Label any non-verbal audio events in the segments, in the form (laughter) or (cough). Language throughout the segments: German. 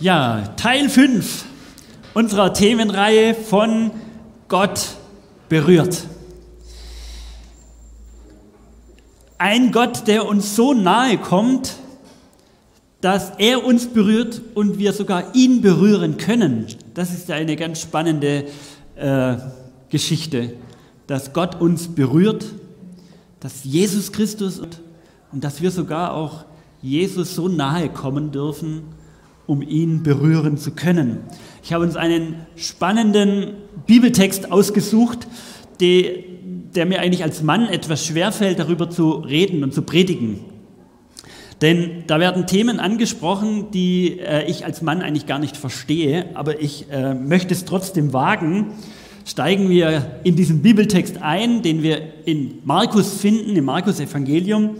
Ja, Teil 5 unserer Themenreihe von Gott berührt. Ein Gott, der uns so nahe kommt, dass er uns berührt und wir sogar ihn berühren können. Das ist eine ganz spannende äh, Geschichte, dass Gott uns berührt, dass Jesus Christus und dass wir sogar auch Jesus so nahe kommen dürfen, um ihn berühren zu können. Ich habe uns einen spannenden Bibeltext ausgesucht, die, der mir eigentlich als Mann etwas schwerfällt, darüber zu reden und zu predigen. Denn da werden Themen angesprochen, die äh, ich als Mann eigentlich gar nicht verstehe, aber ich äh, möchte es trotzdem wagen. Steigen wir in diesen Bibeltext ein, den wir in Markus finden, im Markus Evangelium.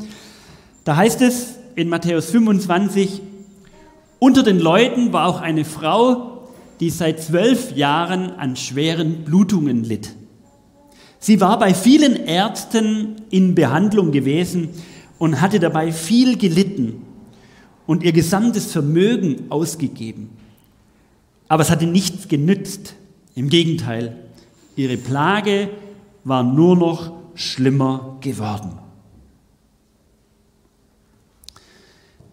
Da heißt es in Matthäus 25, unter den Leuten war auch eine Frau, die seit zwölf Jahren an schweren Blutungen litt. Sie war bei vielen Ärzten in Behandlung gewesen und hatte dabei viel gelitten und ihr gesamtes Vermögen ausgegeben. Aber es hatte nichts genützt. Im Gegenteil, ihre Plage war nur noch schlimmer geworden.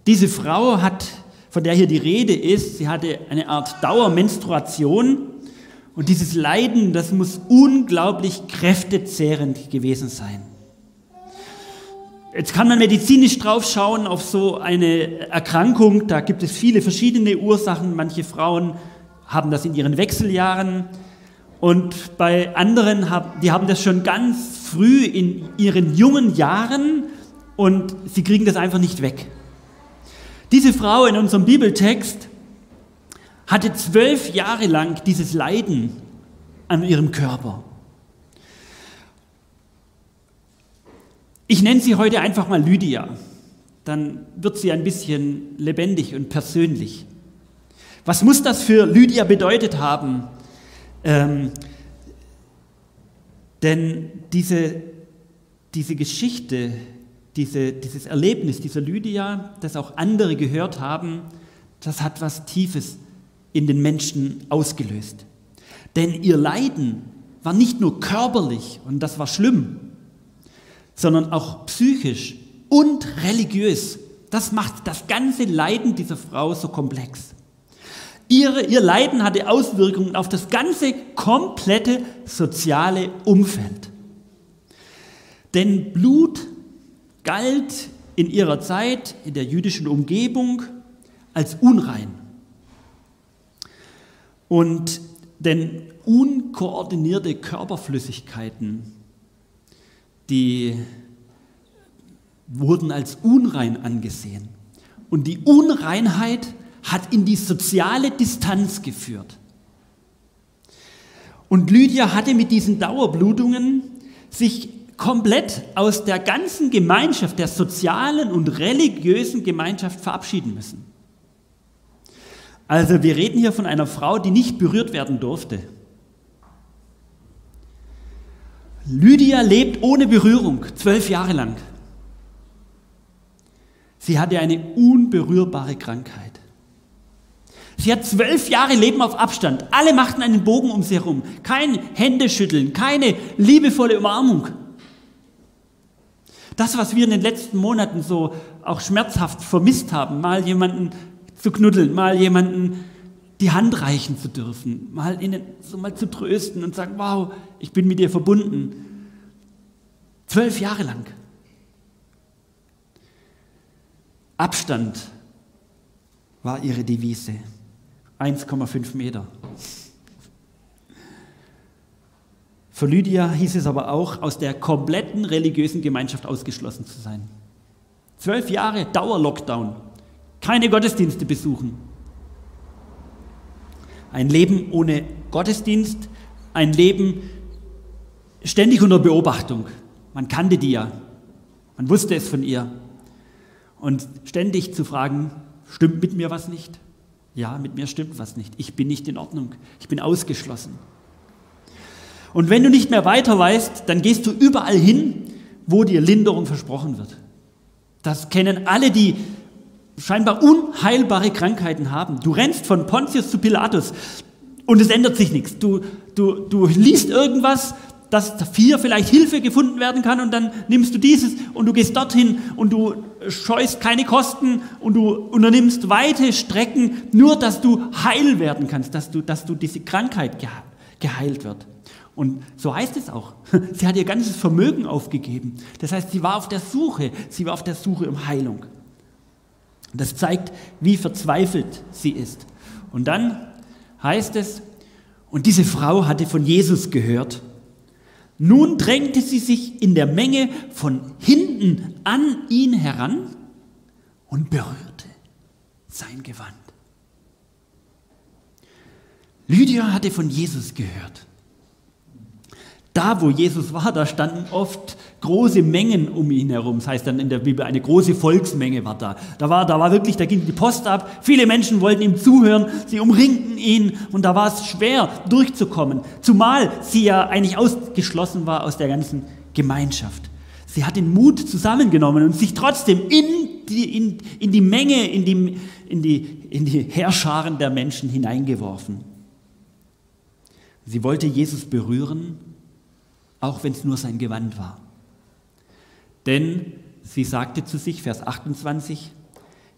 Diese Frau hat von der hier die Rede ist, sie hatte eine Art Dauermenstruation und dieses Leiden, das muss unglaublich kräftezehrend gewesen sein. Jetzt kann man medizinisch drauf schauen auf so eine Erkrankung, da gibt es viele verschiedene Ursachen. Manche Frauen haben das in ihren Wechseljahren und bei anderen, die haben das schon ganz früh in ihren jungen Jahren und sie kriegen das einfach nicht weg. Diese Frau in unserem Bibeltext hatte zwölf Jahre lang dieses Leiden an ihrem Körper. Ich nenne sie heute einfach mal Lydia. Dann wird sie ein bisschen lebendig und persönlich. Was muss das für Lydia bedeutet haben? Ähm, denn diese, diese Geschichte diese, dieses Erlebnis dieser Lydia, das auch andere gehört haben, das hat was Tiefes in den Menschen ausgelöst. Denn ihr Leiden war nicht nur körperlich, und das war schlimm, sondern auch psychisch und religiös. Das macht das ganze Leiden dieser Frau so komplex. Ihre, ihr Leiden hatte Auswirkungen auf das ganze komplette soziale Umfeld. Denn Blut galt in ihrer Zeit in der jüdischen Umgebung als unrein. Und denn unkoordinierte Körperflüssigkeiten, die wurden als unrein angesehen. Und die Unreinheit hat in die soziale Distanz geführt. Und Lydia hatte mit diesen Dauerblutungen sich komplett aus der ganzen Gemeinschaft, der sozialen und religiösen Gemeinschaft verabschieden müssen. Also wir reden hier von einer Frau, die nicht berührt werden durfte. Lydia lebt ohne Berührung, zwölf Jahre lang. Sie hatte eine unberührbare Krankheit. Sie hat zwölf Jahre Leben auf Abstand. Alle machten einen Bogen um sie herum. Kein Händeschütteln, keine liebevolle Umarmung. Das, was wir in den letzten Monaten so auch schmerzhaft vermisst haben, mal jemanden zu knuddeln, mal jemanden die Hand reichen zu dürfen, mal ihnen so mal zu trösten und sagen, wow, ich bin mit dir verbunden. Zwölf Jahre lang. Abstand war ihre Devise. 1,5 Meter. Für Lydia hieß es aber auch, aus der kompletten religiösen Gemeinschaft ausgeschlossen zu sein. Zwölf Jahre Dauerlockdown, keine Gottesdienste besuchen. Ein Leben ohne Gottesdienst, ein Leben ständig unter Beobachtung. Man kannte die ja, man wusste es von ihr. Und ständig zu fragen, stimmt mit mir was nicht? Ja, mit mir stimmt was nicht. Ich bin nicht in Ordnung. Ich bin ausgeschlossen. Und wenn du nicht mehr weiter weißt, dann gehst du überall hin, wo dir Linderung versprochen wird. Das kennen alle, die scheinbar unheilbare Krankheiten haben. Du rennst von Pontius zu Pilatus und es ändert sich nichts. Du, du, du liest irgendwas, dass dafür vielleicht Hilfe gefunden werden kann und dann nimmst du dieses und du gehst dorthin und du scheust keine Kosten und du unternimmst weite Strecken, nur dass du heil werden kannst, dass du, dass du diese Krankheit geheilt wird. Und so heißt es auch. (laughs) Sie hat ihr ganzes Vermögen aufgegeben. Das heißt, sie war auf der Suche. Sie war auf der Suche um Heilung. Das zeigt, wie verzweifelt sie ist. Und dann heißt es, und diese Frau hatte von Jesus gehört. Nun drängte sie sich in der Menge von hinten an ihn heran und berührte sein Gewand. Lydia hatte von Jesus gehört. Da, wo Jesus war, da standen oft große Mengen um ihn herum. Das heißt dann in der Bibel, eine große Volksmenge war da. Da war, da war wirklich, da ging die Post ab. Viele Menschen wollten ihm zuhören. Sie umringten ihn und da war es schwer durchzukommen. Zumal sie ja eigentlich ausgeschlossen war aus der ganzen Gemeinschaft. Sie hat den Mut zusammengenommen und sich trotzdem in die, in, in die Menge, in die, in, die, in die Herrscharen der Menschen hineingeworfen. Sie wollte Jesus berühren auch wenn es nur sein Gewand war. Denn sie sagte zu sich, Vers 28,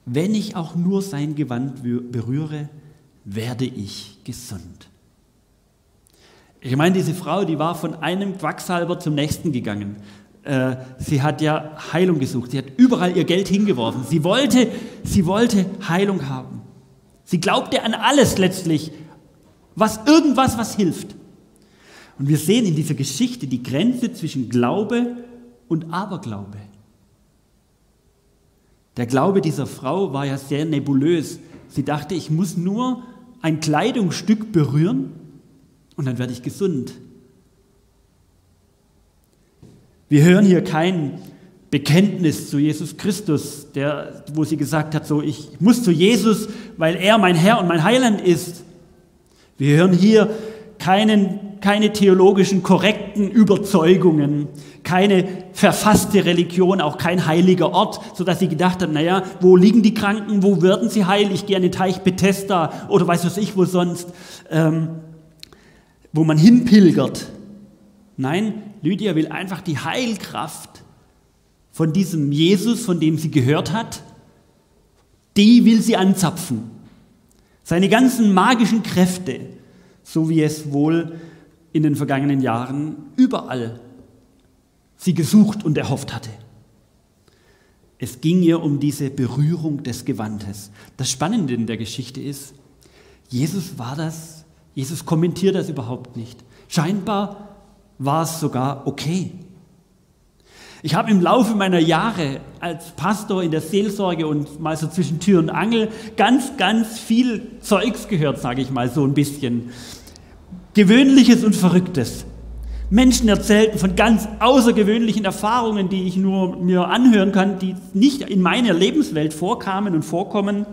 wenn ich auch nur sein Gewand berühre, werde ich gesund. Ich meine, diese Frau, die war von einem Quacksalber zum nächsten gegangen. Äh, sie hat ja Heilung gesucht. Sie hat überall ihr Geld hingeworfen. Sie wollte, sie wollte Heilung haben. Sie glaubte an alles letztlich, was irgendwas, was hilft. Und wir sehen in dieser Geschichte die Grenze zwischen Glaube und Aberglaube. Der Glaube dieser Frau war ja sehr nebulös. Sie dachte, ich muss nur ein Kleidungsstück berühren und dann werde ich gesund. Wir hören hier kein Bekenntnis zu Jesus Christus, der, wo sie gesagt hat, so ich muss zu Jesus, weil er mein Herr und mein Heiland ist. Wir hören hier keinen keine theologischen korrekten Überzeugungen, keine verfasste Religion, auch kein heiliger Ort, sodass sie gedacht haben, naja, wo liegen die Kranken, wo werden sie heil? Ich gehe an den Teich Bethesda oder weiß was ich wo sonst, ähm, wo man hinpilgert. Nein, Lydia will einfach die Heilkraft von diesem Jesus, von dem sie gehört hat, die will sie anzapfen. Seine ganzen magischen Kräfte, so wie es wohl in den vergangenen Jahren überall sie gesucht und erhofft hatte. Es ging ihr um diese Berührung des Gewandes. Das Spannende in der Geschichte ist, Jesus war das, Jesus kommentiert das überhaupt nicht. Scheinbar war es sogar okay. Ich habe im Laufe meiner Jahre als Pastor in der Seelsorge und mal so zwischen Tür und Angel ganz, ganz viel Zeugs gehört, sage ich mal so ein bisschen. Gewöhnliches und Verrücktes. Menschen erzählten von ganz außergewöhnlichen Erfahrungen, die ich nur mir anhören kann, die nicht in meiner Lebenswelt vorkamen und vorkommen.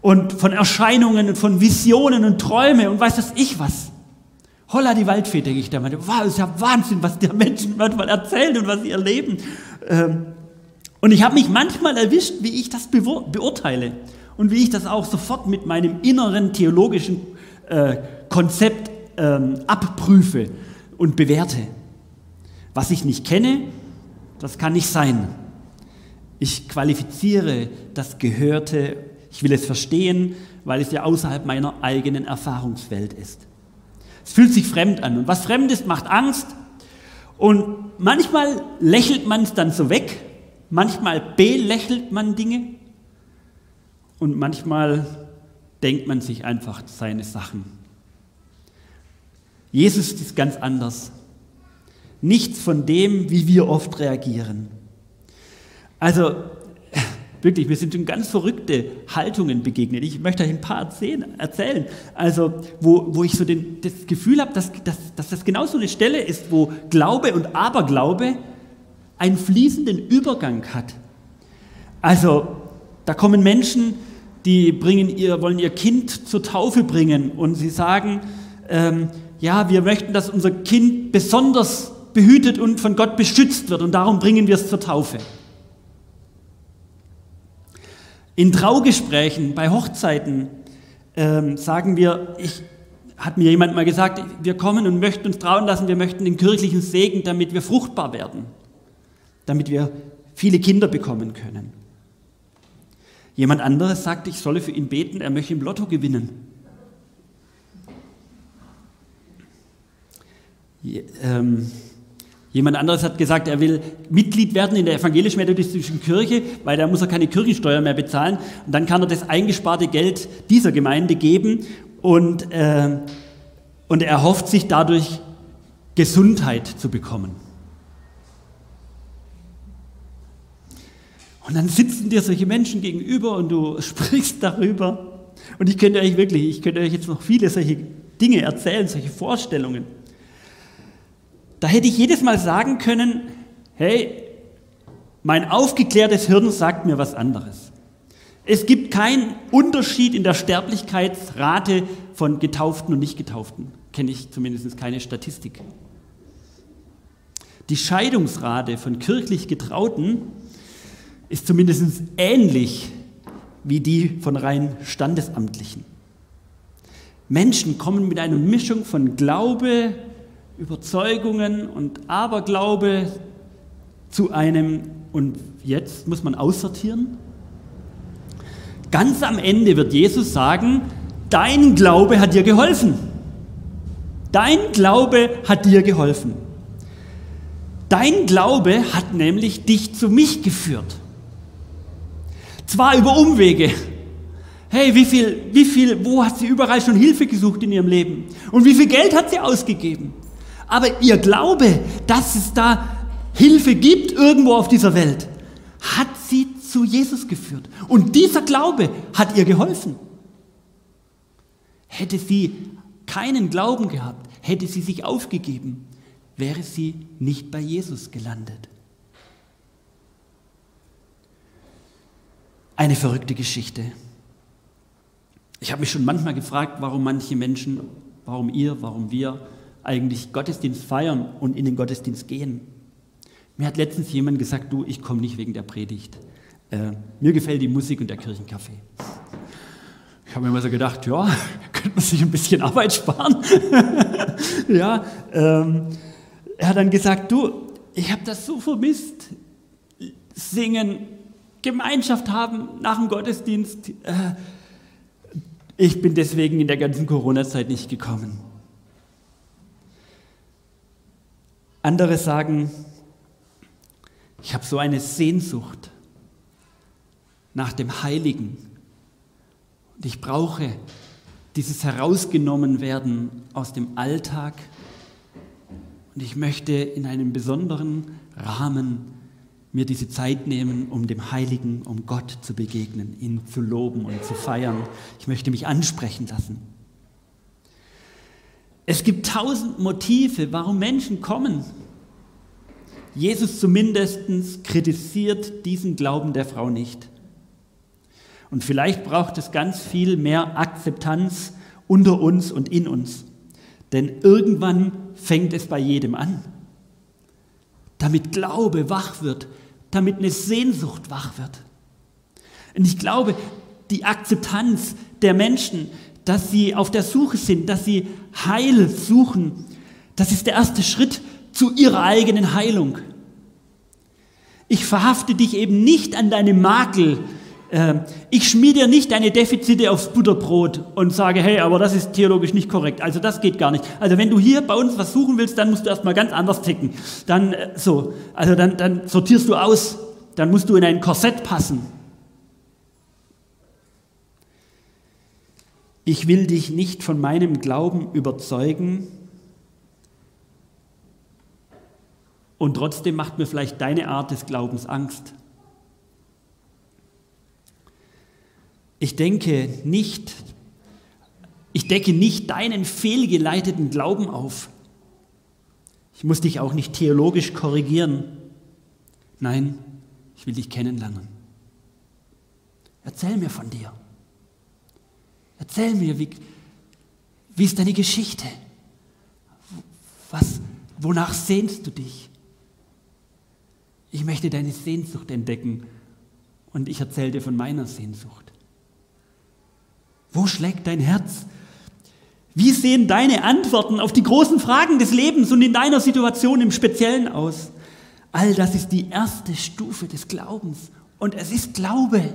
Und von Erscheinungen und von Visionen und Träumen und weiß das ich was. Holla die Waldfee, denke ich da mal. Wow, ist ja Wahnsinn, was der Menschen manchmal erzählen und was sie erleben. Ähm, und ich habe mich manchmal erwischt, wie ich das beurteile und wie ich das auch sofort mit meinem inneren theologischen äh, Konzept ähm, abprüfe und bewerte. Was ich nicht kenne, das kann nicht sein. Ich qualifiziere das Gehörte, ich will es verstehen, weil es ja außerhalb meiner eigenen Erfahrungswelt ist. Es fühlt sich fremd an und was fremd ist, macht Angst und manchmal lächelt man es dann so weg, manchmal belächelt man Dinge und manchmal denkt man sich einfach seine Sachen. Jesus ist ganz anders. Nichts von dem, wie wir oft reagieren. Also (laughs) wirklich, wir sind schon ganz verrückte Haltungen begegnet. Ich möchte euch ein paar erzählen. Also, wo, wo ich so den, das Gefühl habe, dass, dass, dass das genau so eine Stelle ist, wo Glaube und Aberglaube einen fließenden Übergang hat. Also, da kommen Menschen, die bringen ihr, wollen ihr Kind zur Taufe bringen und sie sagen, ähm, ja, wir möchten, dass unser Kind besonders behütet und von Gott beschützt wird und darum bringen wir es zur Taufe. In Traugesprächen, bei Hochzeiten ähm, sagen wir, ich, hat mir jemand mal gesagt, wir kommen und möchten uns trauen lassen, wir möchten den kirchlichen Segen, damit wir fruchtbar werden, damit wir viele Kinder bekommen können. Jemand anderes sagt, ich solle für ihn beten, er möchte im Lotto gewinnen. Ähm, jemand anderes hat gesagt, er will Mitglied werden in der evangelisch-methodistischen Kirche, weil da muss er keine Kirchensteuer mehr bezahlen. Und dann kann er das eingesparte Geld dieser Gemeinde geben und, äh, und er hofft sich dadurch Gesundheit zu bekommen. Und dann sitzen dir solche Menschen gegenüber und du (laughs) sprichst darüber. Und ich könnte euch wirklich, ich könnte euch jetzt noch viele solche Dinge erzählen, solche Vorstellungen. Da hätte ich jedes Mal sagen können, hey, mein aufgeklärtes Hirn sagt mir was anderes. Es gibt keinen Unterschied in der Sterblichkeitsrate von Getauften und Nicht-Getauften. Kenne ich zumindest keine Statistik. Die Scheidungsrate von kirchlich Getrauten ist zumindest ähnlich wie die von rein Standesamtlichen. Menschen kommen mit einer Mischung von Glaube, Überzeugungen und Aberglaube zu einem, und jetzt muss man aussortieren. Ganz am Ende wird Jesus sagen, dein Glaube hat dir geholfen. Dein Glaube hat dir geholfen. Dein Glaube hat nämlich dich zu mich geführt. Zwar über Umwege. Hey, wie viel, wie viel, wo hat sie überall schon Hilfe gesucht in ihrem Leben? Und wie viel Geld hat sie ausgegeben? Aber ihr Glaube, dass es da Hilfe gibt irgendwo auf dieser Welt, hat sie zu Jesus geführt. Und dieser Glaube hat ihr geholfen. Hätte sie keinen Glauben gehabt, hätte sie sich aufgegeben, wäre sie nicht bei Jesus gelandet. Eine verrückte Geschichte. Ich habe mich schon manchmal gefragt, warum manche Menschen, warum ihr, warum wir eigentlich Gottesdienst feiern und in den Gottesdienst gehen. Mir hat letztens jemand gesagt, du, ich komme nicht wegen der Predigt. Äh, mir gefällt die Musik und der Kirchenkaffee. Ich habe mir immer so gedacht, ja, (laughs) könnte man sich ein bisschen Arbeit sparen. (laughs) ja, ähm, er hat dann gesagt, du, ich habe das so vermisst. Singen, Gemeinschaft haben nach dem Gottesdienst. Äh, ich bin deswegen in der ganzen Corona-Zeit nicht gekommen. Andere sagen, ich habe so eine Sehnsucht nach dem Heiligen. Und ich brauche dieses Herausgenommenwerden aus dem Alltag. Und ich möchte in einem besonderen Rahmen mir diese Zeit nehmen, um dem Heiligen, um Gott zu begegnen, ihn zu loben und zu feiern. Ich möchte mich ansprechen lassen. Es gibt tausend Motive, warum Menschen kommen. Jesus zumindest kritisiert diesen Glauben der Frau nicht. Und vielleicht braucht es ganz viel mehr Akzeptanz unter uns und in uns. Denn irgendwann fängt es bei jedem an. Damit Glaube wach wird, damit eine Sehnsucht wach wird. Und ich glaube, die Akzeptanz der Menschen, dass sie auf der Suche sind, dass sie Heil suchen, das ist der erste Schritt zu ihrer eigenen Heilung. Ich verhafte dich eben nicht an deine Makel. Ähm, ich schmier dir nicht deine Defizite aufs Butterbrot und sage, hey, aber das ist theologisch nicht korrekt. Also das geht gar nicht. Also wenn du hier bei uns was suchen willst, dann musst du erstmal ganz anders ticken. Dann äh, so, also dann, dann sortierst du aus. Dann musst du in ein Korsett passen. Ich will dich nicht von meinem Glauben überzeugen und trotzdem macht mir vielleicht deine Art des Glaubens Angst. Ich denke nicht, ich decke nicht deinen fehlgeleiteten Glauben auf. Ich muss dich auch nicht theologisch korrigieren. Nein, ich will dich kennenlernen. Erzähl mir von dir. Erzähl mir, wie, wie ist deine Geschichte? Was, wonach sehnst du dich? Ich möchte deine Sehnsucht entdecken und ich erzähle dir von meiner Sehnsucht. Wo schlägt dein Herz? Wie sehen deine Antworten auf die großen Fragen des Lebens und in deiner Situation im Speziellen aus? All das ist die erste Stufe des Glaubens und es ist Glaube.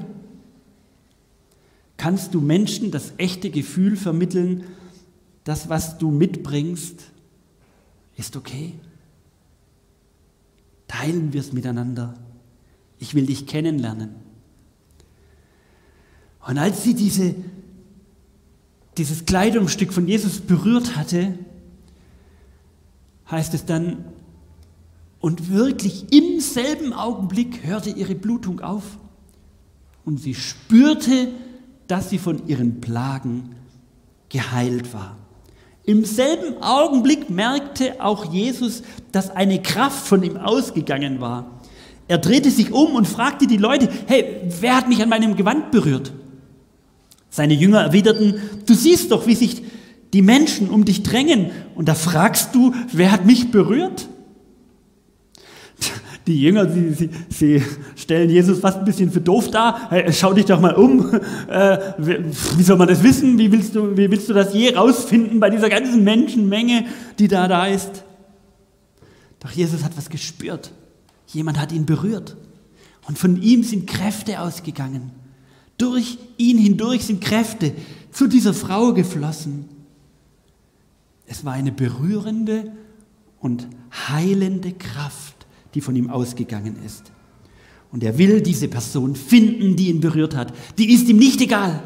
Kannst du Menschen das echte Gefühl vermitteln, das, was du mitbringst, ist okay? Teilen wir es miteinander. Ich will dich kennenlernen. Und als sie diese dieses Kleidungsstück von Jesus berührt hatte, heißt es dann, und wirklich im selben Augenblick hörte ihre Blutung auf und sie spürte, dass sie von ihren Plagen geheilt war. Im selben Augenblick merkte auch Jesus, dass eine Kraft von ihm ausgegangen war. Er drehte sich um und fragte die Leute, hey, wer hat mich an meinem Gewand berührt? Seine Jünger erwiderten, du siehst doch, wie sich die Menschen um dich drängen und da fragst du, wer hat mich berührt? Die Jünger, sie, sie, sie stellen Jesus fast ein bisschen für doof dar. Schau dich doch mal um. Äh, wie soll man das wissen? Wie willst, du, wie willst du das je rausfinden bei dieser ganzen Menschenmenge, die da da ist? Doch Jesus hat was gespürt. Jemand hat ihn berührt. Und von ihm sind Kräfte ausgegangen. Durch ihn hindurch sind Kräfte zu dieser Frau geflossen. Es war eine berührende und heilende Kraft, die von ihm ausgegangen ist. Und er will diese Person finden, die ihn berührt hat. Die ist ihm nicht egal.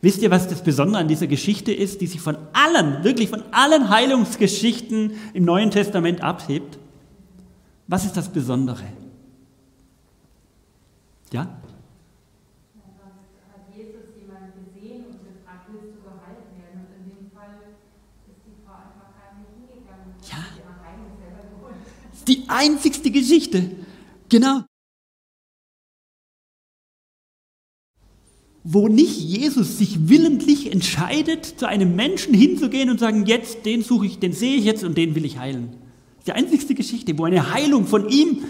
Wisst ihr, was das Besondere an dieser Geschichte ist, die sich von allen, wirklich von allen Heilungsgeschichten im Neuen Testament abhebt? Was ist das Besondere? Ja? Die einzigste Geschichte. Genau. Wo nicht Jesus sich willentlich entscheidet, zu einem Menschen hinzugehen und sagen, jetzt, den suche ich, den sehe ich jetzt und den will ich heilen. Die einzigste Geschichte, wo eine Heilung von ihm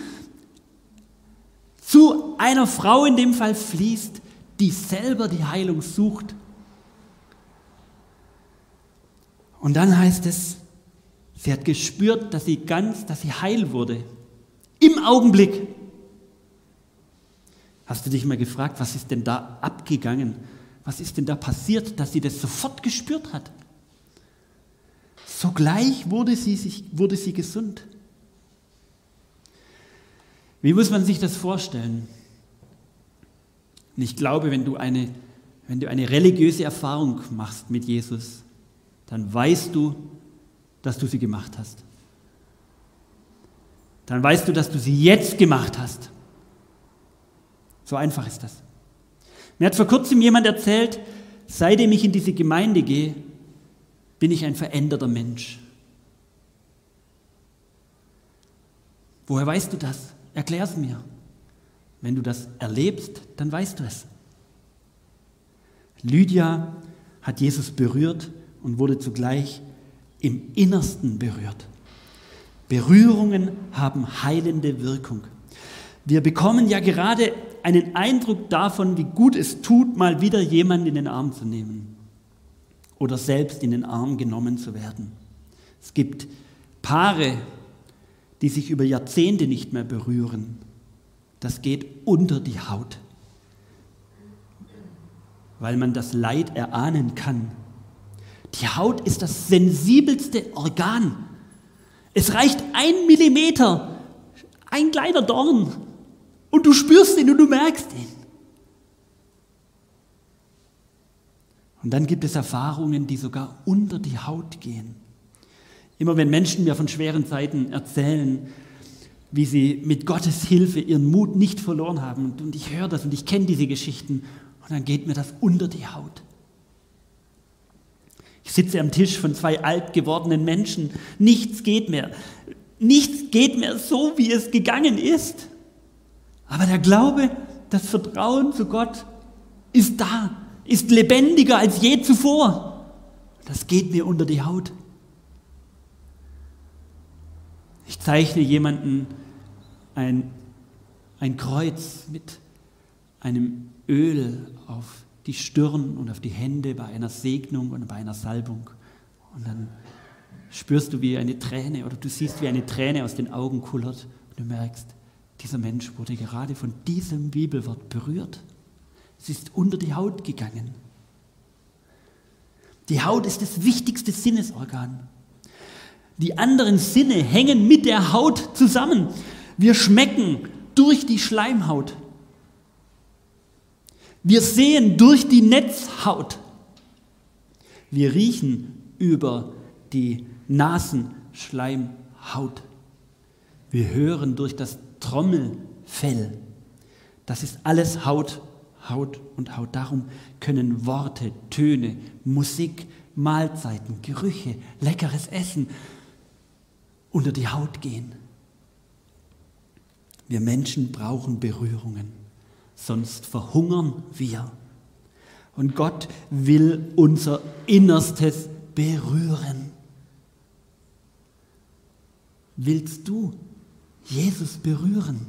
zu einer Frau in dem Fall fließt, die selber die Heilung sucht. Und dann heißt es, Sie hat gespürt, dass sie ganz, dass sie heil wurde. Im Augenblick. Hast du dich mal gefragt, was ist denn da abgegangen? Was ist denn da passiert, dass sie das sofort gespürt hat? Sogleich wurde sie, sich, wurde sie gesund. Wie muss man sich das vorstellen? Und ich glaube, wenn du, eine, wenn du eine religiöse Erfahrung machst mit Jesus, dann weißt du, dass du sie gemacht hast. Dann weißt du, dass du sie jetzt gemacht hast. So einfach ist das. Mir hat vor kurzem jemand erzählt, seitdem ich in diese Gemeinde gehe, bin ich ein veränderter Mensch. Woher weißt du das? Erklär es mir. Wenn du das erlebst, dann weißt du es. Lydia hat Jesus berührt und wurde zugleich im Innersten berührt. Berührungen haben heilende Wirkung. Wir bekommen ja gerade einen Eindruck davon, wie gut es tut, mal wieder jemanden in den Arm zu nehmen oder selbst in den Arm genommen zu werden. Es gibt Paare, die sich über Jahrzehnte nicht mehr berühren. Das geht unter die Haut, weil man das Leid erahnen kann, die Haut ist das sensibelste Organ. Es reicht ein Millimeter, ein kleiner Dorn, und du spürst ihn und du merkst ihn. Und dann gibt es Erfahrungen, die sogar unter die Haut gehen. Immer wenn Menschen mir von schweren Zeiten erzählen, wie sie mit Gottes Hilfe ihren Mut nicht verloren haben, und ich höre das und ich kenne diese Geschichten, und dann geht mir das unter die Haut. Ich sitze am Tisch von zwei alt gewordenen Menschen. Nichts geht mehr. Nichts geht mehr so, wie es gegangen ist. Aber der Glaube, das Vertrauen zu Gott ist da, ist lebendiger als je zuvor. Das geht mir unter die Haut. Ich zeichne jemanden ein, ein Kreuz mit einem Öl auf die Stirn und auf die Hände bei einer Segnung und bei einer Salbung. Und dann spürst du, wie eine Träne oder du siehst, wie eine Träne aus den Augen kullert und du merkst, dieser Mensch wurde gerade von diesem Bibelwort berührt. Es ist unter die Haut gegangen. Die Haut ist das wichtigste Sinnesorgan. Die anderen Sinne hängen mit der Haut zusammen. Wir schmecken durch die Schleimhaut. Wir sehen durch die Netzhaut. Wir riechen über die Nasenschleimhaut. Wir hören durch das Trommelfell. Das ist alles Haut, Haut und Haut. Darum können Worte, Töne, Musik, Mahlzeiten, Gerüche, leckeres Essen unter die Haut gehen. Wir Menschen brauchen Berührungen, sonst verhungern wir. Und Gott will unser Innerstes berühren. Willst du Jesus berühren?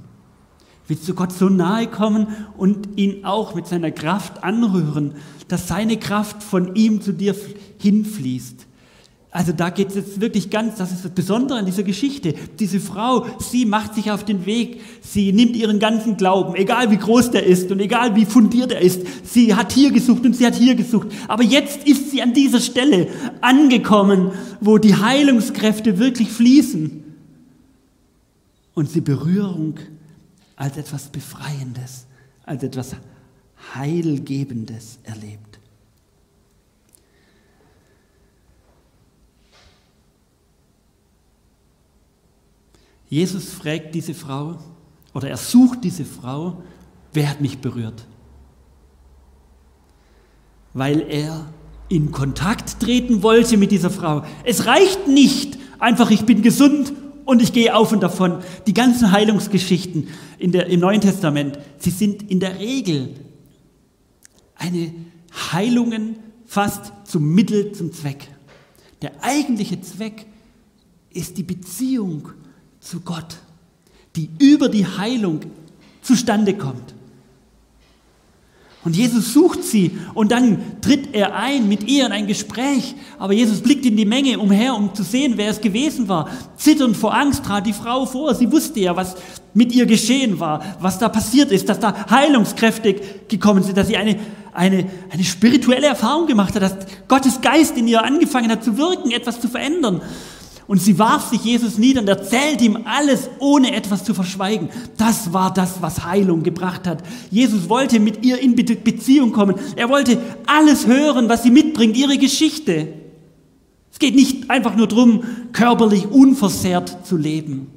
Willst du Gott so nahe kommen und ihn auch mit seiner Kraft anrühren, dass seine Kraft von ihm zu dir hinfließt? Also da geht es jetzt wirklich ganz, das ist das Besondere an dieser Geschichte. Diese Frau, sie macht sich auf den Weg, sie nimmt ihren ganzen Glauben, egal wie groß der ist und egal wie fundiert er ist. Sie hat hier gesucht und sie hat hier gesucht. Aber jetzt ist sie an dieser Stelle angekommen, wo die Heilungskräfte wirklich fließen. Und sie Berührung als etwas Befreiendes, als etwas Heilgebendes erlebt. Jesus fragt diese Frau oder er sucht diese Frau, wer hat mich berührt? Weil er in Kontakt treten wollte mit dieser Frau. Es reicht nicht einfach, ich bin gesund und ich gehe auf und davon. Die ganzen Heilungsgeschichten in der, im Neuen Testament, sie sind in der Regel eine Heilungen fast zum Mittel zum Zweck. Der eigentliche Zweck ist die Beziehung zu Gott, die über die Heilung zustande kommt. Und Jesus sucht sie und dann tritt er ein mit ihr in ein Gespräch. Aber Jesus blickt in die Menge umher, um zu sehen, wer es gewesen war. Zitternd vor Angst trat die Frau vor. Sie wusste ja, was mit ihr geschehen war, was da passiert ist, dass da Heilungskräfte gekommen sind, dass sie eine, eine, eine spirituelle Erfahrung gemacht hat, dass Gottes Geist in ihr angefangen hat zu wirken, etwas zu verändern. Und sie warf sich Jesus nieder und erzählte ihm alles, ohne etwas zu verschweigen. Das war das, was Heilung gebracht hat. Jesus wollte mit ihr in Beziehung kommen. Er wollte alles hören, was sie mitbringt, ihre Geschichte. Es geht nicht einfach nur darum, körperlich unversehrt zu leben.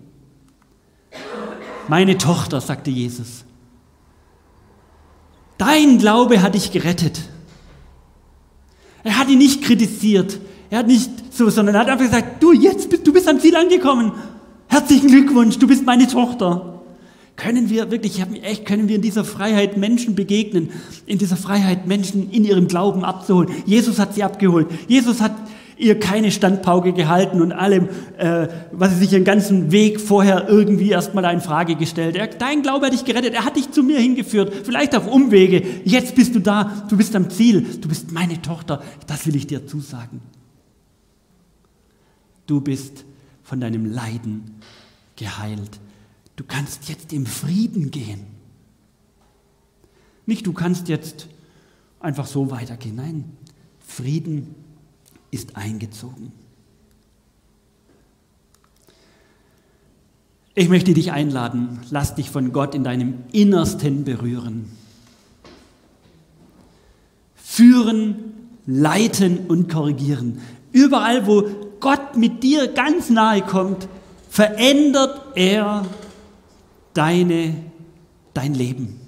Meine Tochter, sagte Jesus, dein Glaube hat dich gerettet. Er hat ihn nicht kritisiert. Er hat nicht so, sondern er hat einfach gesagt, du, jetzt bist, du bist am Ziel angekommen. Herzlichen Glückwunsch, du bist meine Tochter. Können wir wirklich, echt, können wir in dieser Freiheit Menschen begegnen, in dieser Freiheit Menschen in ihrem Glauben abzuholen. Jesus hat sie abgeholt. Jesus hat ihr keine Standpauke gehalten und allem, äh, was sie sich den ganzen Weg vorher irgendwie erstmal in Frage gestellt. Er, dein Glaube hat dich gerettet, er hat dich zu mir hingeführt, vielleicht auf Umwege. Jetzt bist du da, du bist am Ziel, du bist meine Tochter. Das will ich dir zusagen. Du bist von deinem Leiden geheilt. Du kannst jetzt im Frieden gehen. Nicht, du kannst jetzt einfach so weitergehen. Nein, Frieden ist eingezogen. Ich möchte dich einladen, lass dich von Gott in deinem Innersten berühren. Führen, leiten und korrigieren. Überall, wo Gott mit dir ganz nahe kommt, verändert er deine, dein Leben.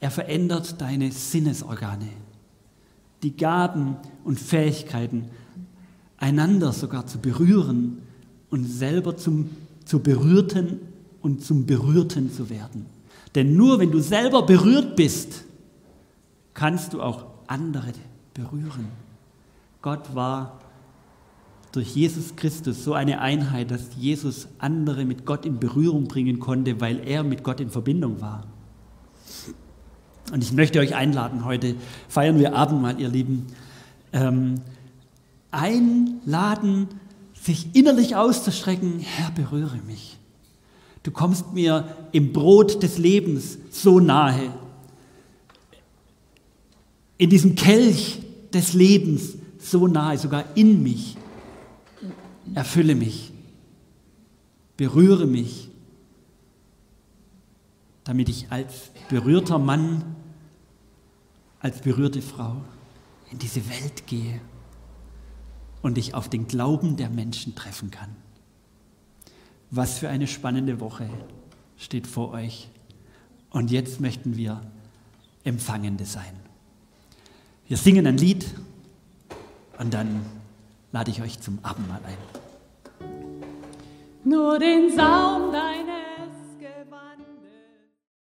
Er verändert deine Sinnesorgane, die Gaben und Fähigkeiten, einander sogar zu berühren und selber zum, zu Berührten und zum Berührten zu werden. Denn nur wenn du selber berührt bist, kannst du auch andere berühren. Gott war durch Jesus Christus so eine Einheit, dass Jesus andere mit Gott in Berührung bringen konnte, weil er mit Gott in Verbindung war. Und ich möchte euch einladen, heute feiern wir Abendmahl, ihr Lieben. Ähm, einladen, sich innerlich auszustrecken, Herr, berühre mich. Du kommst mir im Brot des Lebens so nahe. In diesem Kelch des Lebens so nahe, sogar in mich. Erfülle mich. Berühre mich, damit ich als berührter Mann, als berührte Frau in diese Welt gehe und ich auf den Glauben der Menschen treffen kann. Was für eine spannende Woche steht vor euch. Und jetzt möchten wir Empfangende sein. Wir singen ein Lied und dann lade ich euch zum Abendmahl ein. Nur den Saum deiner